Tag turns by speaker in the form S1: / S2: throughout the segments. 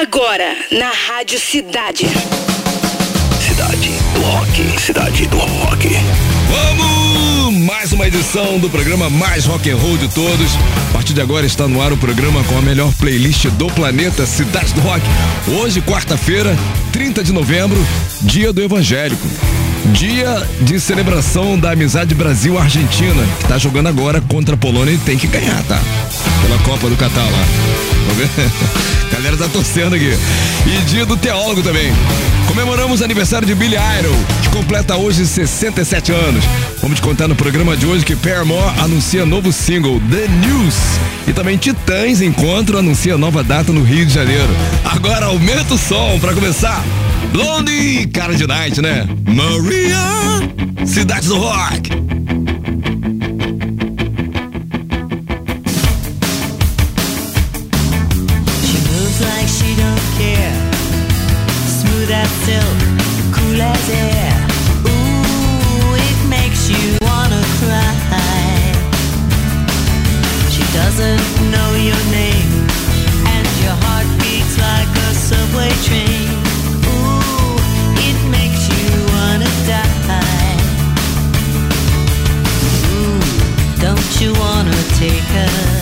S1: Agora, na Rádio Cidade.
S2: Cidade do Rock. Cidade do Rock.
S3: Vamos! Mais uma edição do programa mais rock and roll de todos. A partir de agora está no ar o programa com a melhor playlist do planeta Cidade do Rock. Hoje, quarta-feira, 30 de novembro, dia do evangélico. Dia de celebração da amizade Brasil-Argentina, que está jogando agora contra a Polônia e tem que ganhar, tá? Pela Copa do Catar lá. A galera tá torcendo aqui. E dia do teólogo também. Comemoramos o aniversário de Billy Idol, que completa hoje 67 anos. Vamos te contar no programa de hoje que Paramore anuncia novo single, The News. E também Titãs Encontro anuncia nova data no Rio de Janeiro. Agora aumenta o som para começar. Blondie, cara de night, né? Maria, Cidade do Rock.
S4: You wanna take her?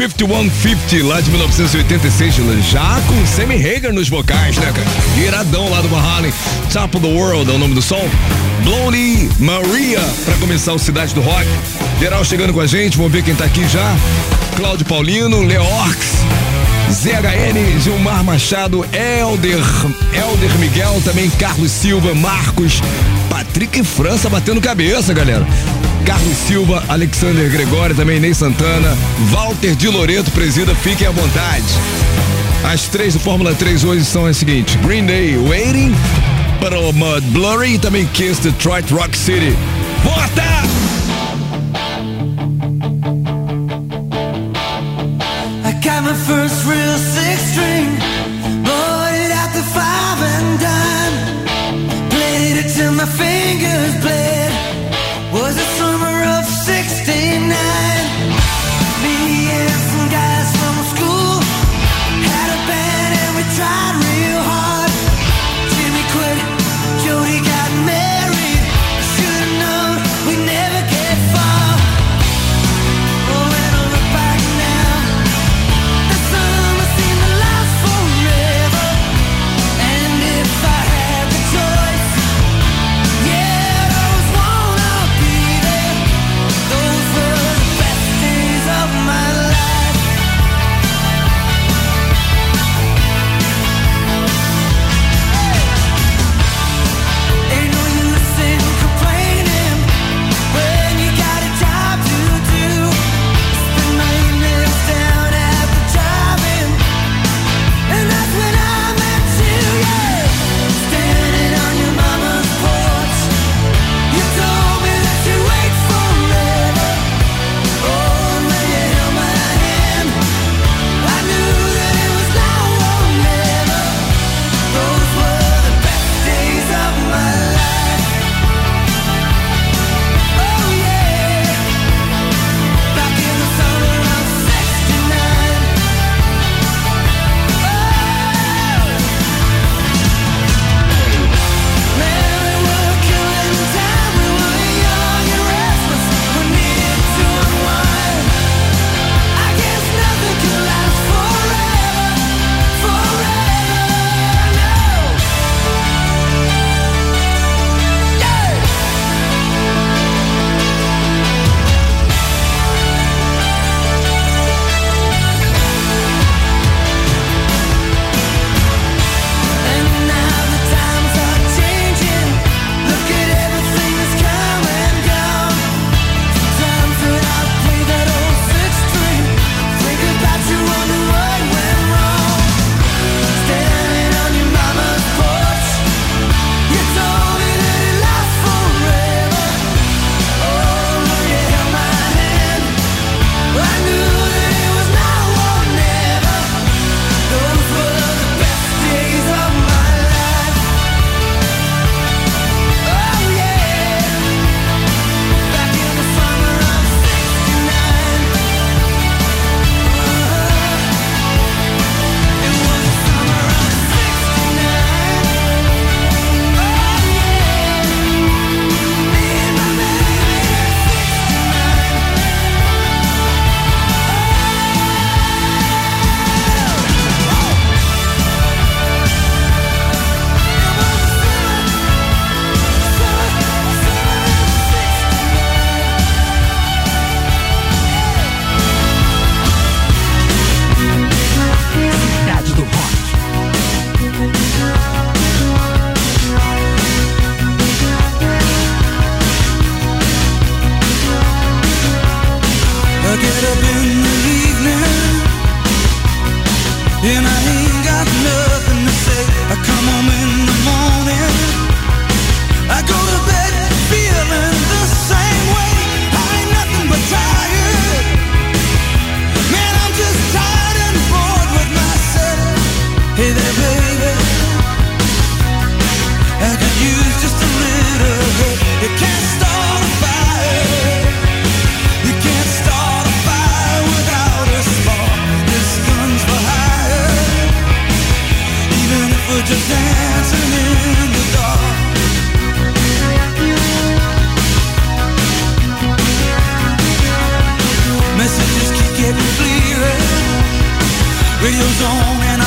S3: 5150, lá de 1986, já com Sammy Hagar nos vocais, né, cara? Iradão lá do Van Top of the World é o nome do som. Blondie Maria, para começar o Cidade do Rock. Geral chegando com a gente, vamos ver quem tá aqui já. Cláudio Paulino, Leorx, ZHN, Gilmar Machado, Elder, Elder Miguel, também Carlos Silva, Marcos, Patrick França batendo cabeça, galera. Carlos Silva, Alexander Gregório, também Ney Santana, Walter de Loreto, presida, fiquem à vontade. As três do Fórmula 3 hoje são as seguintes: Green Day, Waiting, Puddle Mud Blurry e também Kiss Detroit Rock City. Bota!
S5: I got my first real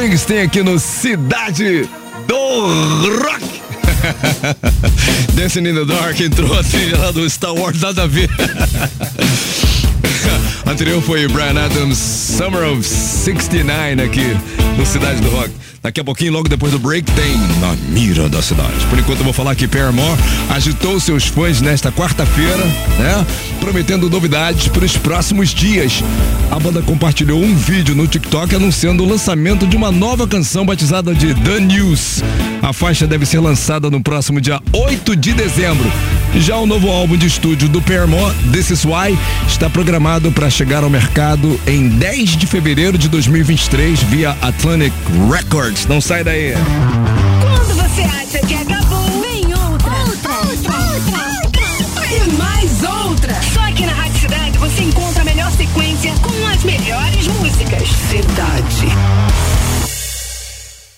S3: Springsteen aqui no Cidade do Rock. Dancing in the Dark entrou a trilha lá do Star Wars, nada a ver. Anterior foi Brian Adams, Summer of 69 aqui no Cidade do Rock. Daqui a pouquinho, logo depois do break, tem Na Mira da Cidade. Por enquanto eu vou falar que Paramore agitou seus fãs nesta quarta-feira, né? Prometendo novidades para os próximos dias. A banda compartilhou um vídeo no TikTok anunciando o lançamento de uma nova canção batizada de The News. A faixa deve ser lançada no próximo dia 8 de dezembro. Já o novo álbum de estúdio do Paramore, This Is Why, está programado para chegar ao mercado em 10 de fevereiro de 2023 via Atlantic Records. Não sai daí.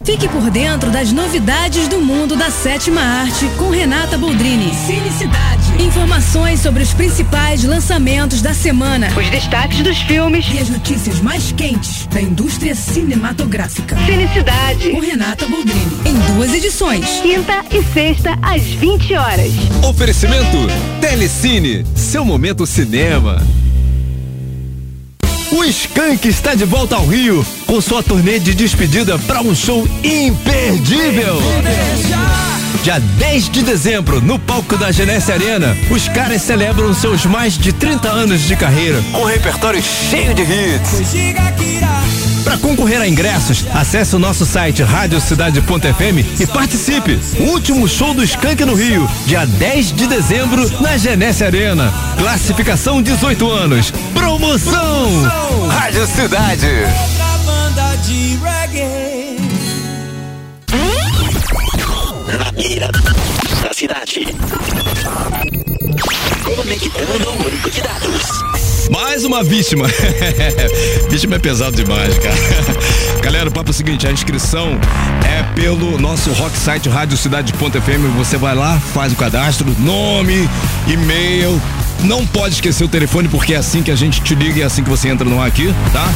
S6: Fique por dentro das novidades do mundo da sétima arte com Renata Boldrini.
S7: Felicidade.
S6: Informações sobre os principais lançamentos da semana
S7: Os destaques dos filmes.
S6: e as notícias mais quentes da indústria cinematográfica.
S7: Felicidade.
S6: Com Renata Boldrini. Em duas edições.
S7: Quinta e sexta às 20 horas.
S8: Oferecimento Telecine, seu momento cinema. O Skank está de volta ao Rio com sua turnê de despedida para um show imperdível. Dia 10 de dezembro, no palco da Genesse Arena, os caras celebram seus mais de 30 anos de carreira com um repertório cheio de hits. Para concorrer a ingressos, acesse o nosso site radiocidade.fm e participe. O último show do Skank no Rio, dia 10 de dezembro, na Genesse Arena. Classificação 18 anos. Promoção! Rádio Cidade.
S2: Na mira da cidade. Conectando o banco de dados.
S3: Mais uma vítima. vítima é pesado demais, cara. Galera, o papo é o seguinte, a inscrição é pelo nosso rock site radiocidade.fm. Você vai lá, faz o cadastro, nome, e-mail. Não pode esquecer o telefone, porque é assim que a gente te liga e é assim que você entra no ar aqui, tá?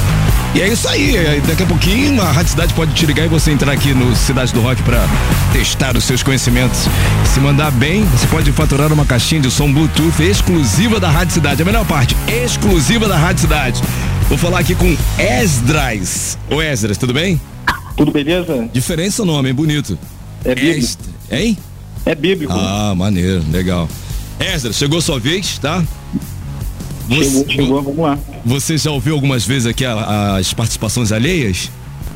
S3: E é isso aí. Daqui a pouquinho a Rádio Cidade pode te ligar e você entrar aqui no Cidade do Rock pra testar os seus conhecimentos. Se mandar bem, você pode faturar uma caixinha de som Bluetooth exclusiva da Rádio Cidade. A melhor parte, exclusiva da Rádio Cidade. Vou falar aqui com Esdras. Ô Esdras, tudo bem?
S9: Tudo beleza?
S3: Diferença o nome, hein? Bonito.
S9: É bíblico.
S3: Est- Hein?
S9: É bíblico.
S3: Ah, maneiro, legal. Esdras, chegou sua vez, tá?
S9: Chegou, chegou, vamos lá.
S3: Você já ouviu algumas vezes aqui as participações alheias?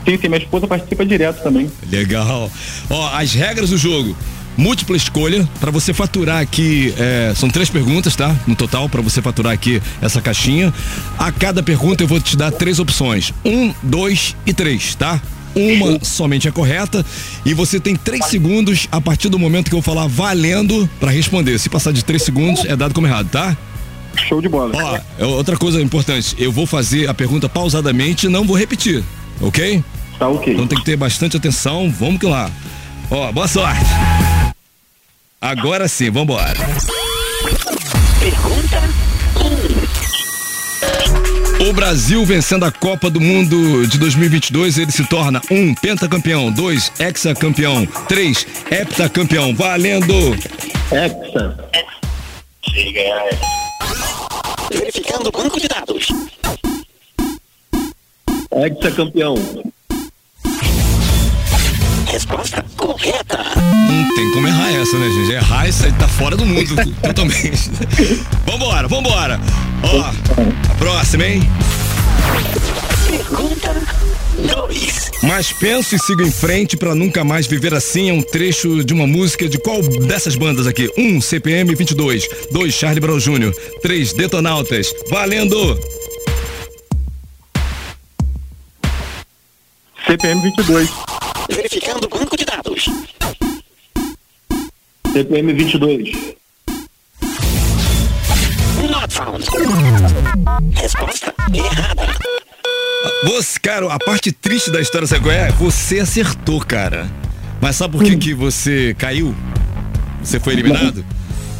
S9: Sim, sim, minha esposa participa direto também.
S3: Legal. Ó, as regras do jogo. múltipla escolha para você faturar aqui. é, são três perguntas, tá? No total, para você faturar aqui essa caixinha. A cada pergunta eu vou te dar três opções: um, dois e três, tá? Uma somente é correta e você tem três segundos a partir do momento que eu falar valendo para responder. Se passar de três segundos, é dado como errado, tá?
S9: Show de bola.
S3: Ó, é outra coisa importante, eu vou fazer a pergunta pausadamente e não vou repetir, ok?
S9: Tá ok.
S3: Então tem que ter bastante atenção, vamos que lá. Ó, boa sorte. Agora sim, vambora.
S7: Pergunta
S3: O Brasil vencendo a Copa do Mundo de 2022, ele se torna um pentacampeão, dois hexacampeão, três heptacampeão, valendo.
S9: Hexa.
S7: Verificando o banco de dados.
S9: Hexa campeão.
S7: Resposta correta.
S3: Não tem como errar essa, né, gente? Errar isso aí tá fora do mundo totalmente. vambora, vambora. Ó, a próxima, hein?
S7: Pergunta 2.
S3: Mas penso e sigo em frente pra nunca mais viver assim é um trecho de uma música de qual dessas bandas aqui? 1. Um, CPM 22. 2. Charlie Brown Jr. 3. Detonautas. Valendo!
S9: CPM 22.
S7: Verificando o banco de dados.
S9: CPM 22.
S7: Not found. Resposta errada.
S3: Você, cara, a parte triste da história, sabe qual é? Você acertou, cara. Mas sabe por que, que você caiu? Você foi eliminado?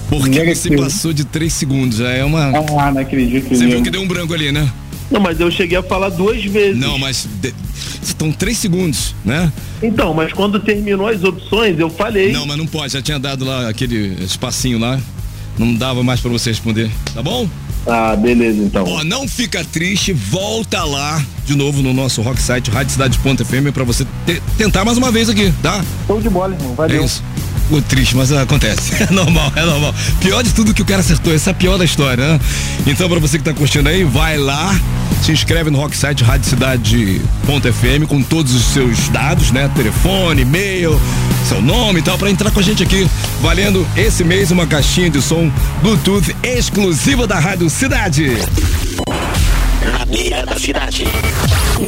S3: Porque você passou de 3 segundos. Já é uma.
S9: Ah, não acredito.
S3: Você viu que deu um branco ali, né?
S9: Não, mas eu cheguei a falar duas vezes.
S3: Não, mas. de- Estão 3 segundos, né?
S9: Então, mas quando terminou as opções, eu falei.
S3: Não, mas não pode, já tinha dado lá aquele espacinho lá. Não dava mais pra você responder, tá bom?
S9: Ah, beleza, então.
S3: Ó, não fica triste, volta lá de novo no nosso rock site, radiocidade.fm pra você te- tentar mais uma vez aqui, tá?
S9: Show de bola, irmão. Valeu.
S3: É isso. Triste, mas acontece. É normal, é normal. Pior de tudo que o cara acertou, essa é a pior da história, né? Então, pra você que tá curtindo aí, vai lá, se inscreve no Rock Site radiocidade.fm com todos os seus dados, né? Telefone, e-mail, seu nome e tal, pra entrar com a gente aqui. Valendo esse mês uma caixinha de som Bluetooth exclusiva da Rádio Cidade.
S7: Na beira da cidade.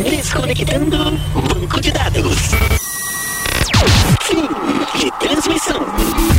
S7: Desconectando banco de dados. De transmissão.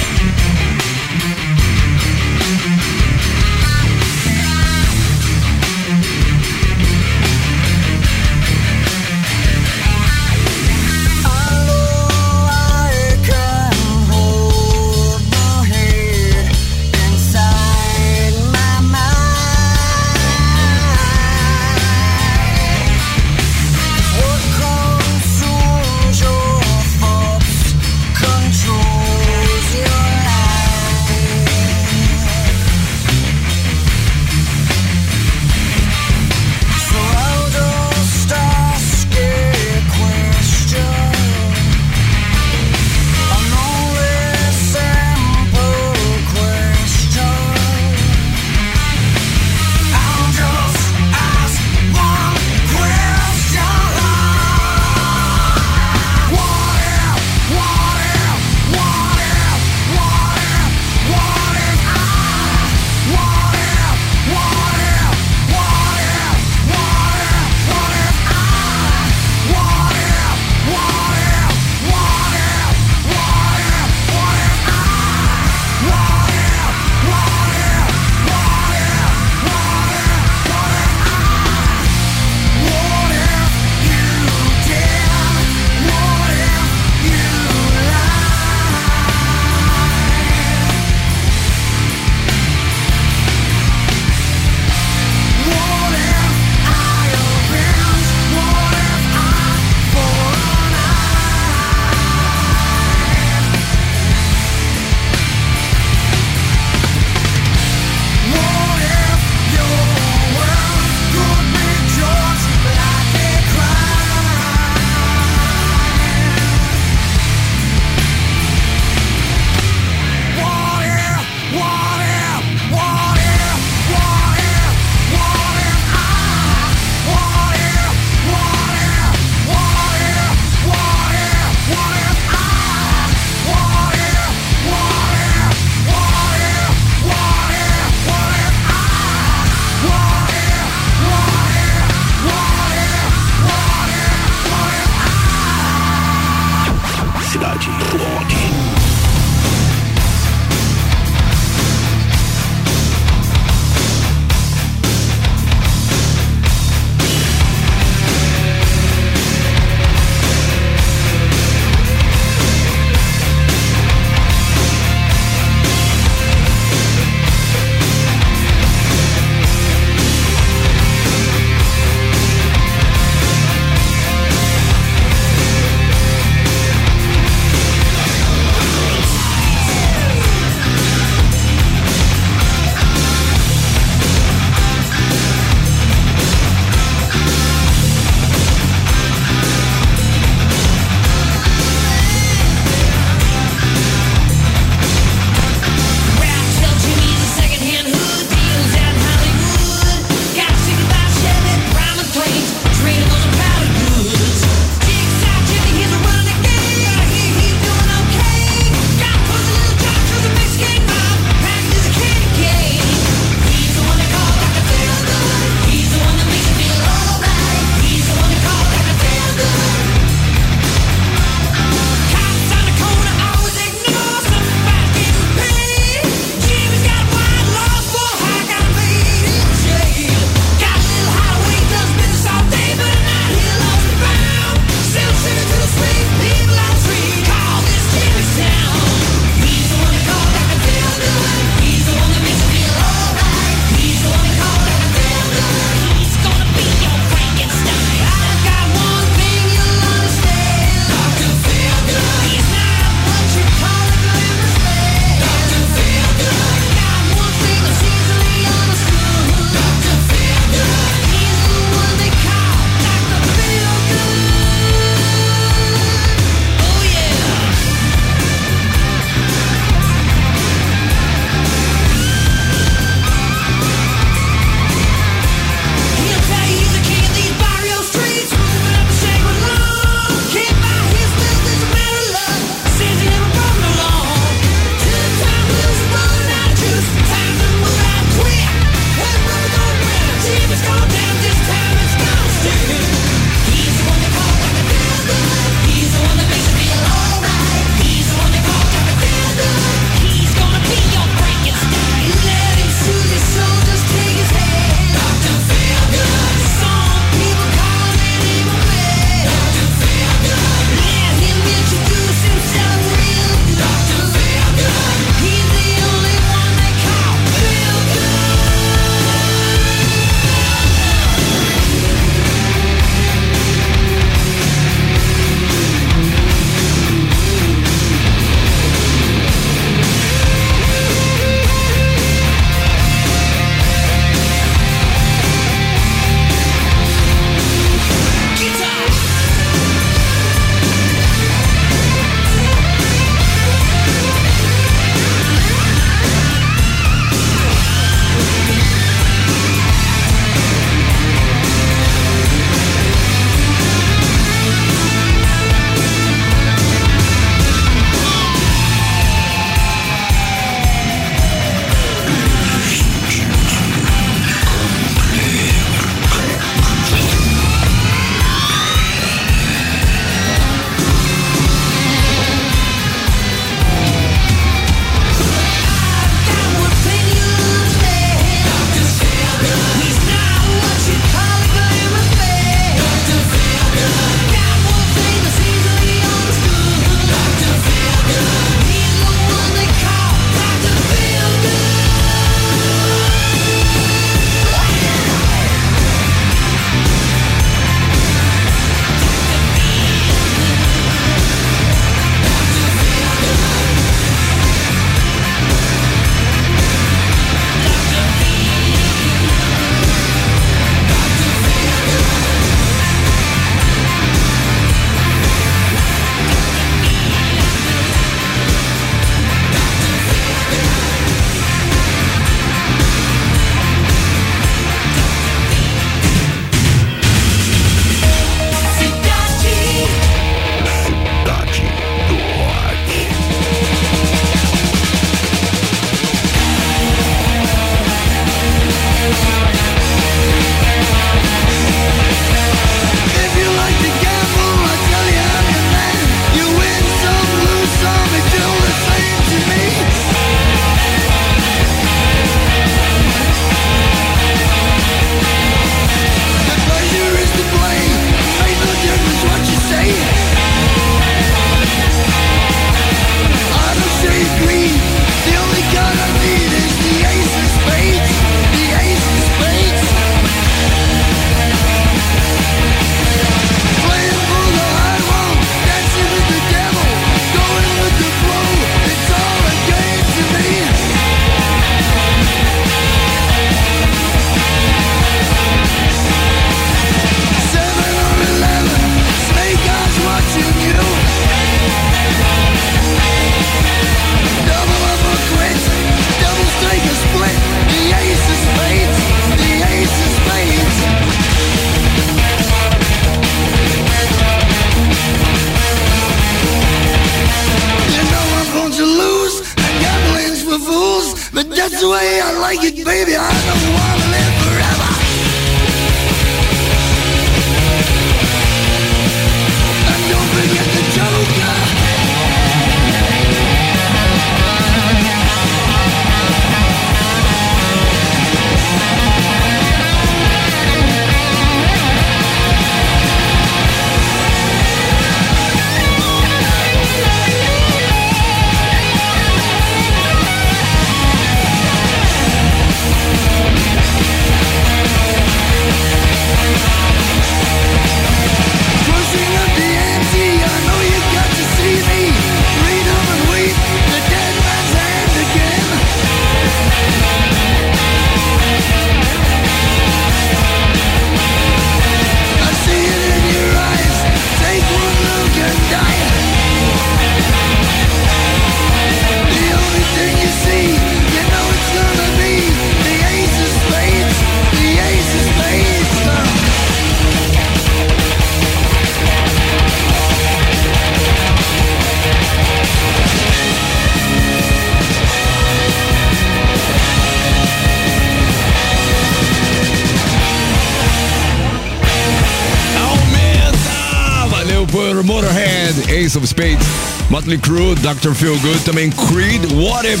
S3: Motley Crue, Dr. Feel Good, também Creed, What If,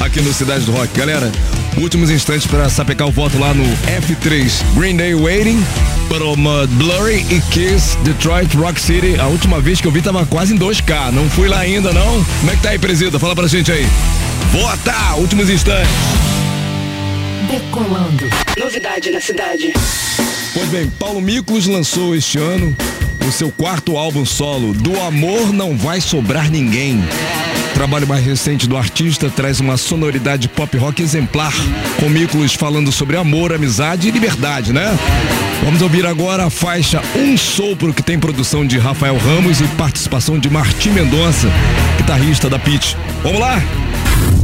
S3: aqui no Cidade do Rock. Galera, últimos instantes para sapecar o voto lá no F3. Green Day Waiting, Paroma Blurry e Kiss, Detroit Rock City. A última vez que eu vi tava quase em 2K. Não fui lá ainda, não. Como é que tá aí, presida? Fala pra gente aí. Vota! Últimos instantes.
S7: Decolando. Novidade na cidade.
S3: Pois bem, Paulo Miklos lançou este ano o seu quarto álbum solo, Do Amor Não Vai Sobrar Ninguém. Trabalho mais recente do artista traz uma sonoridade pop rock exemplar, com Miklos falando sobre amor, amizade e liberdade, né? Vamos ouvir agora a faixa Um Sopro, que tem produção de Rafael Ramos e participação de Martim Mendonça, guitarrista da Pitch. Vamos lá?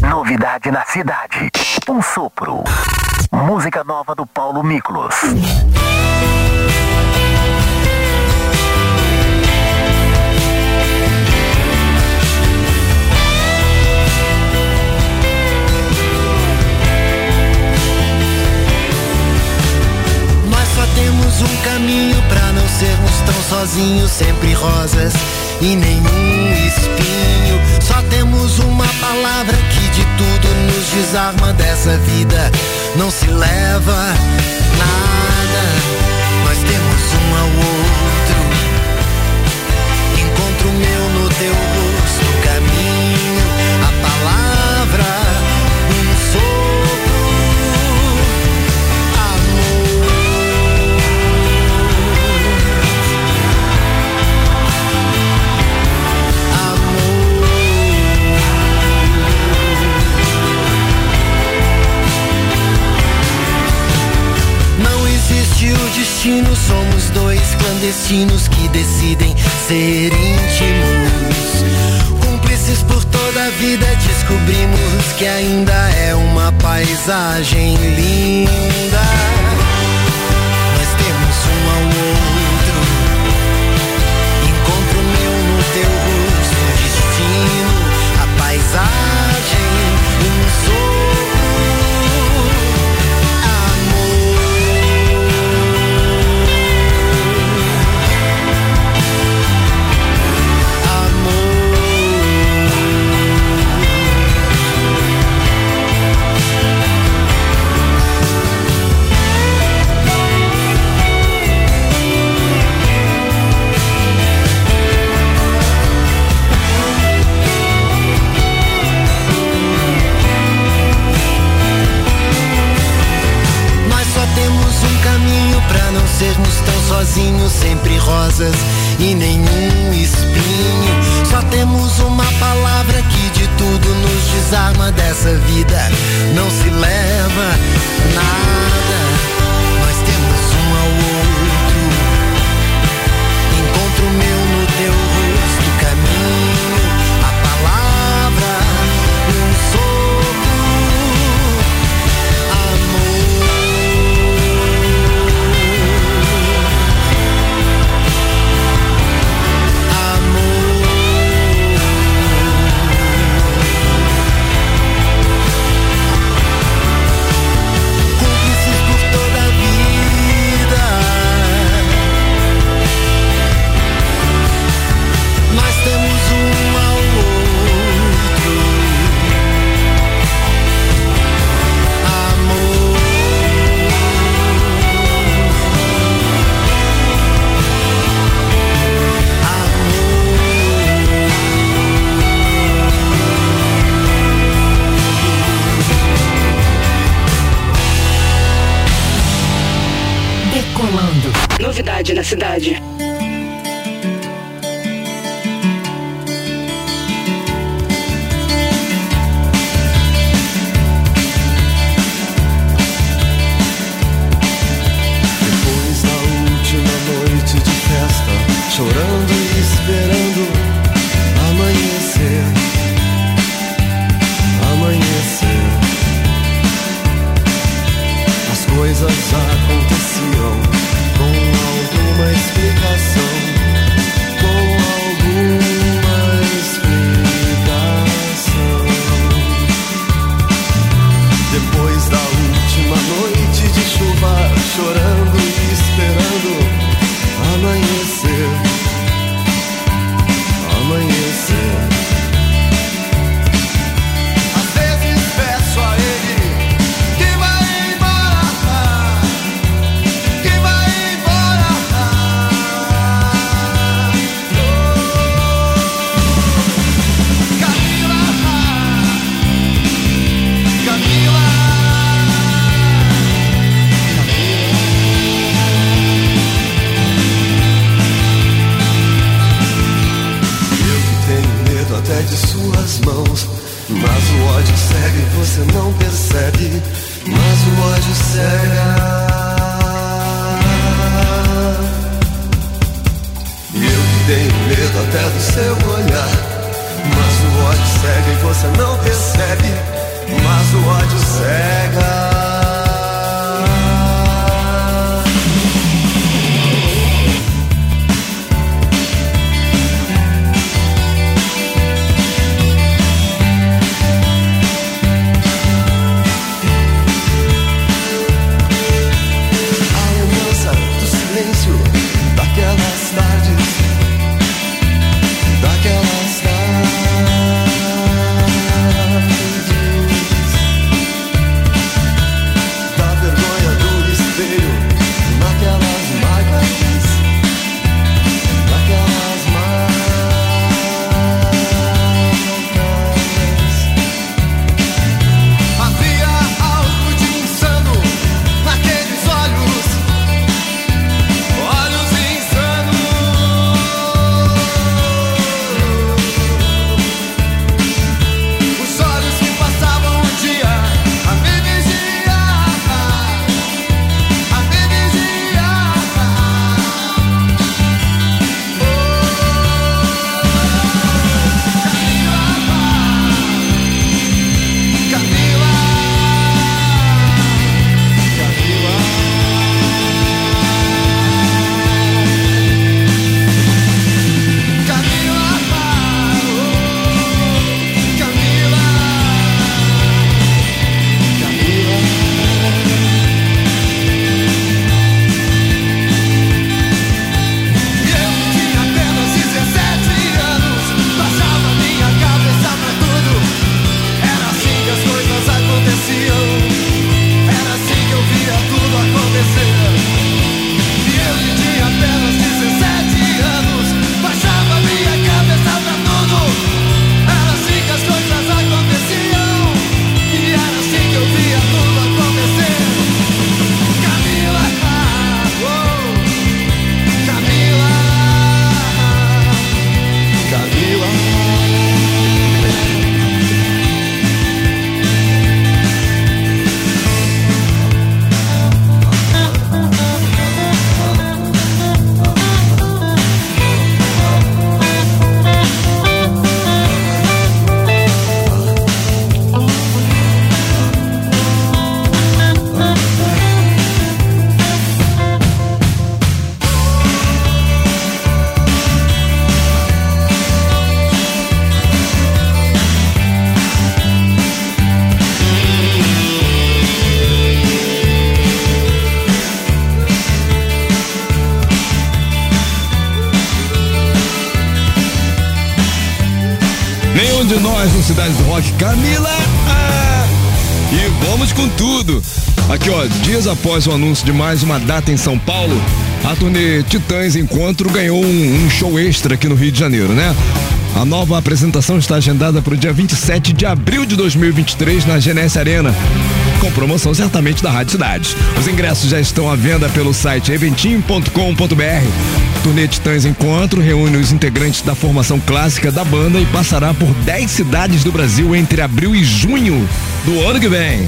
S2: Novidade na cidade. Um sopro. Música nova do Paulo Miklos.
S10: Só temos um caminho pra não sermos tão sozinhos, sempre rosas e nenhum espinho. Só temos uma palavra que de tudo nos desarma dessa vida. Não se leva nada. Nós temos um ao outro. Encontro meu no teu rosto, destino, somos dois clandestinos que decidem ser íntimos. Cúmplices por toda a vida, descobrimos que ainda é uma paisagem linda. Tão sozinhos, sempre rosas e nenhum espinho. Só temos uma palavra que de tudo nos desarma dessa vida.
S11: Cidade.
S3: Após o anúncio de mais uma data em São Paulo, a turnê Titãs Encontro ganhou um, um show extra aqui no Rio de Janeiro, né? A nova apresentação está agendada para o dia 27 de abril de 2023 na GNS Arena. com promoção certamente da Rádio Cidade. Os ingressos já estão à venda pelo site eventim.com.br. Turnê Titãs Encontro reúne os integrantes da formação clássica da banda e passará por 10 cidades do Brasil entre abril e junho do ano que vem.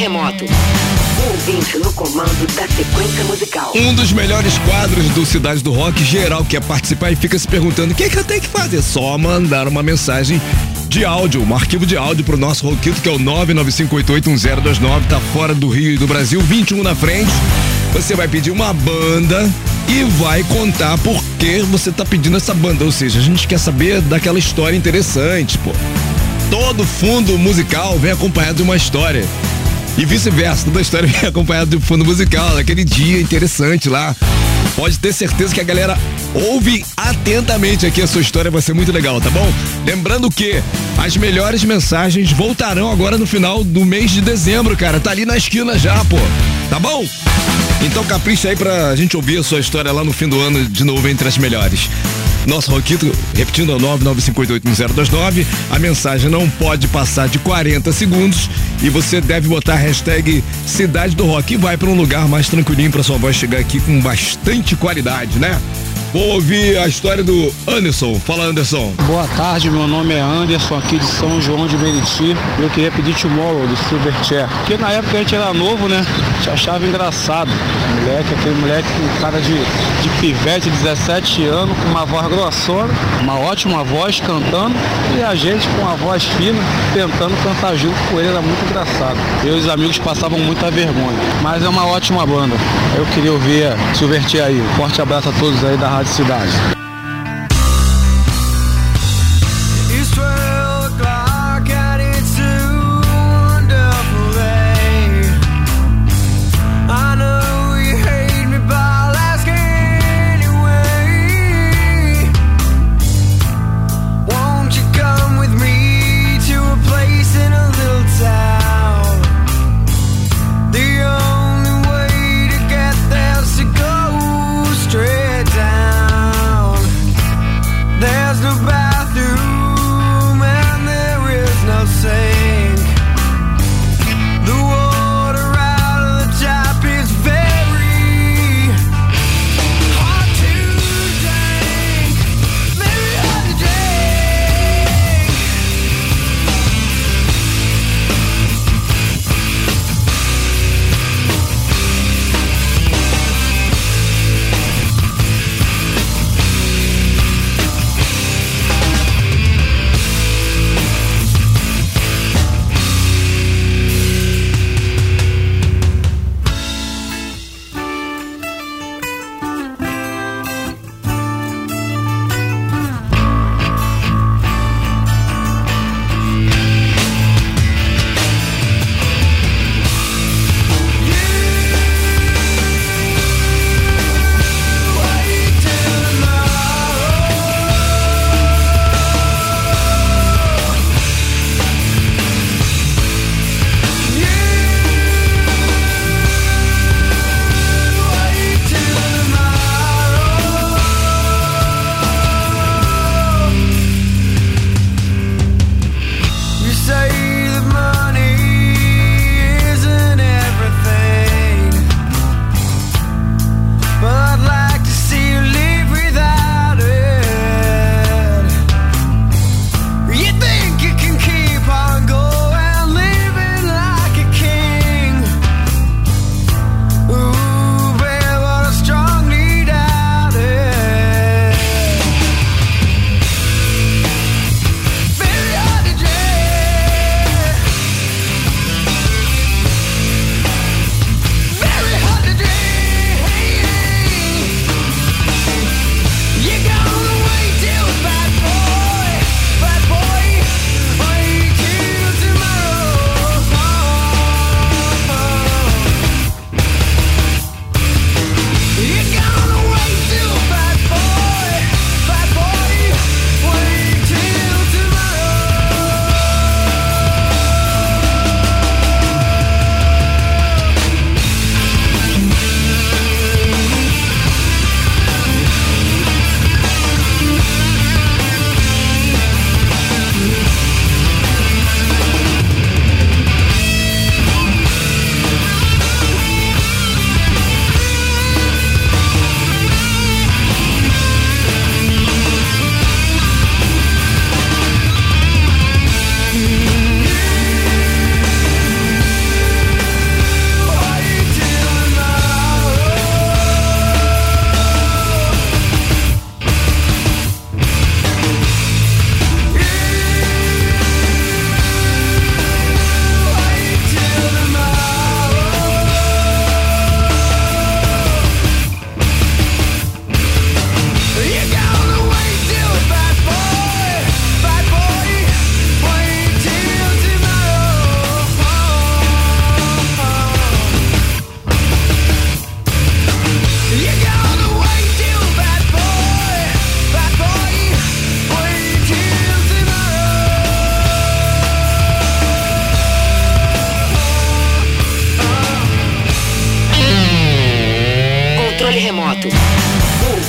S7: Controle remoto. O ouvinte no comando da sequência musical.
S3: Um dos melhores quadros do Cidade do Rock, geral quer participar e fica se perguntando o que, que eu tenho que fazer. Só mandar uma mensagem de áudio, um arquivo de áudio pro nosso Roquito, que é o 995881029, tá fora do Rio e do Brasil, 21 na frente. Você vai pedir uma banda e vai contar por que você tá pedindo essa banda. Ou seja, a gente quer saber daquela história interessante, pô. Todo fundo musical vem acompanhado de uma história. E vice-versa, toda a história acompanhada de fundo musical, daquele dia interessante lá. Pode ter certeza que a galera ouve atentamente aqui a sua história, vai ser muito legal, tá bom? Lembrando que as melhores mensagens voltarão agora no final do mês de dezembro, cara. Tá ali na esquina já, pô. Tá bom? Então capricha aí pra gente ouvir a sua história lá no fim do ano de novo entre as melhores. Nosso Roquito, repetindo, é o 995881029. A mensagem não pode passar de 40 segundos e você deve botar a hashtag Cidade do Rock e vai para um lugar mais tranquilinho para sua voz chegar aqui com bastante qualidade, né? Vou ouvir a história do Anderson. Fala, Anderson.
S12: Boa tarde, meu nome é Anderson, aqui de São João de Meriti. Eu queria pedir Tomorrow do Silverchair. Porque na época a gente era novo, né? A gente achava engraçado. Moleque, aquele moleque com cara de, de pivete, 17 anos, com uma voz grossona, uma ótima voz cantando, e a gente com uma voz fina, tentando cantar junto com ele, era muito engraçado. Eu e os amigos passavam muita vergonha. Mas é uma ótima banda. Eu queria ouvir Silverchair aí. Forte abraço a todos aí da Rádio Cidade.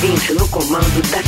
S7: Ouvinte no comando da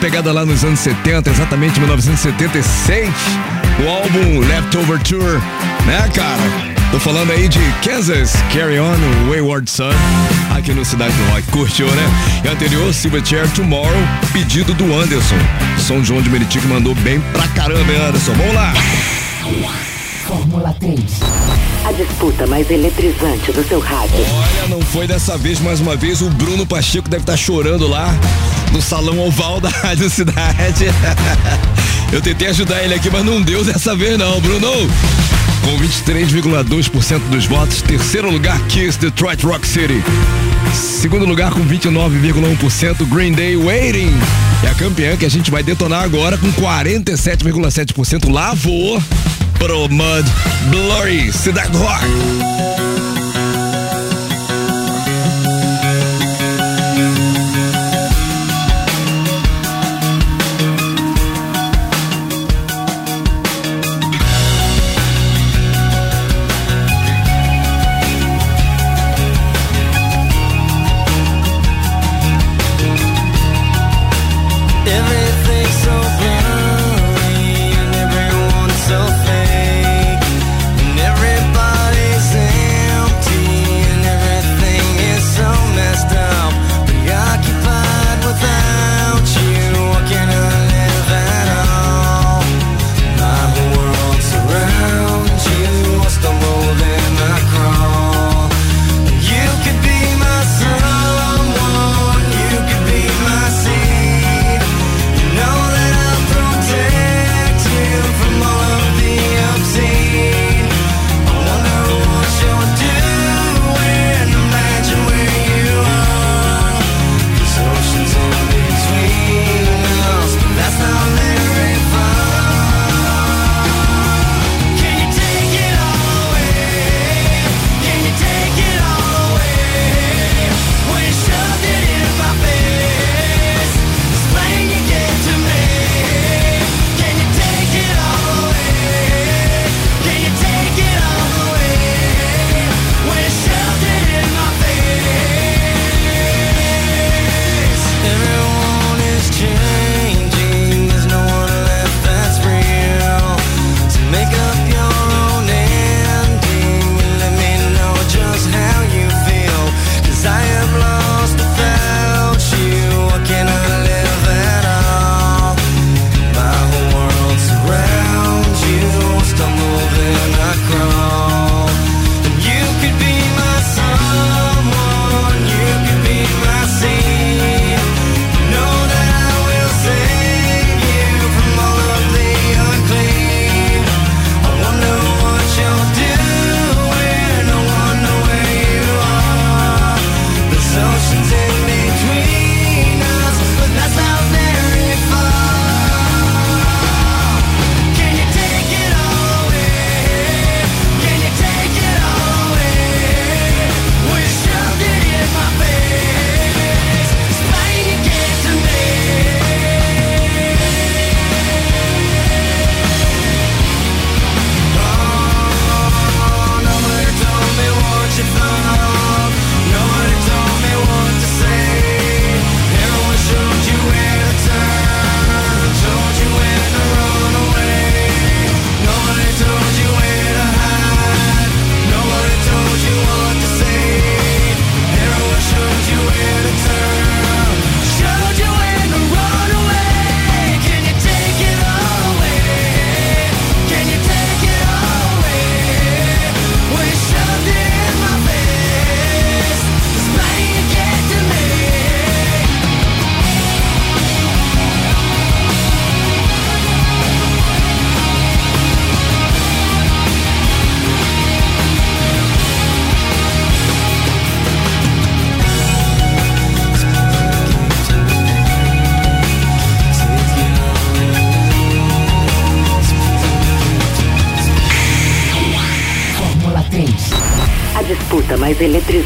S3: pegada lá nos anos 70, exatamente 1976, o álbum Leftover Tour, né, cara? Tô falando aí de Kansas Carry On Wayward Son, aqui no Cidade do Rock. Curtiu, né? E anterior, Silverchair Tomorrow, pedido do Anderson. São João de Meriti que mandou bem pra caramba, hein, Anderson? Vamos lá!
S13: Fórmula 3. A disputa mais eletrizante do seu rádio.
S3: Olha, não foi dessa vez, mais uma vez, o Bruno Pacheco deve estar chorando lá no salão oval da Rádio Cidade. Eu tentei ajudar ele aqui, mas não deu dessa vez não, Bruno. Com 23,2% dos votos, terceiro lugar Kiss Detroit Rock City. Segundo lugar com 29,1% Green Day Waiting. É a campeã que a gente vai detonar agora com 47,7% Lavô. Promud Blurry, Cidade do Rock.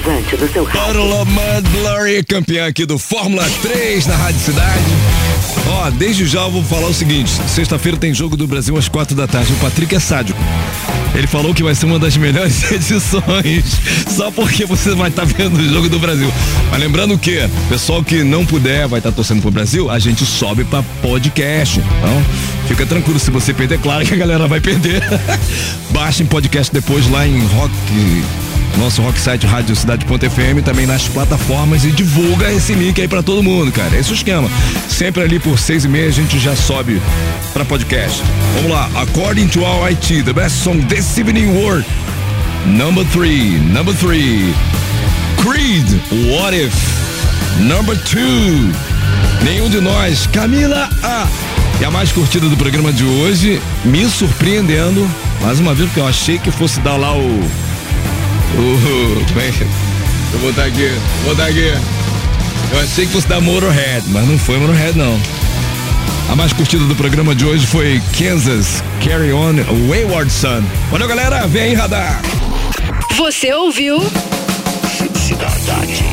S13: rasante do seu rádio.
S3: Carla Mandlary, campeã aqui do Fórmula 3 na Rádio Cidade. Ó, oh, desde já eu vou falar o seguinte: sexta-feira tem jogo do Brasil às quatro da tarde. O Patrick é sádico. Ele falou que vai ser uma das melhores edições, só porque você vai estar tá vendo o jogo do Brasil. Mas lembrando que, pessoal que não puder, vai estar tá torcendo pro Brasil, a gente sobe pra podcast. Então, fica tranquilo, se você perder, claro que a galera vai perder. Baixa em podcast depois lá em Rock nosso rock site radiocidade.fm também nas plataformas e divulga esse link aí pra todo mundo, cara. Esse é o esquema. Sempre ali por seis e meia a gente já sobe pra podcast. Vamos lá. According to our IT, the best song this evening word. Number three, number three. Creed, What If. Number two. Nenhum de nós. Camila A. E a mais curtida do programa de hoje, me surpreendendo, mais uma vez, porque eu achei que fosse dar lá o Uh, bem, eu vou botar aqui, vou botar aqui. Eu achei que fosse da Motorhead, mas não foi Motorhead não. A mais curtida do programa de hoje foi Kansas Carry On Wayward Son. Valeu galera, vem aí radar.
S7: Você ouviu?
S2: Cidade.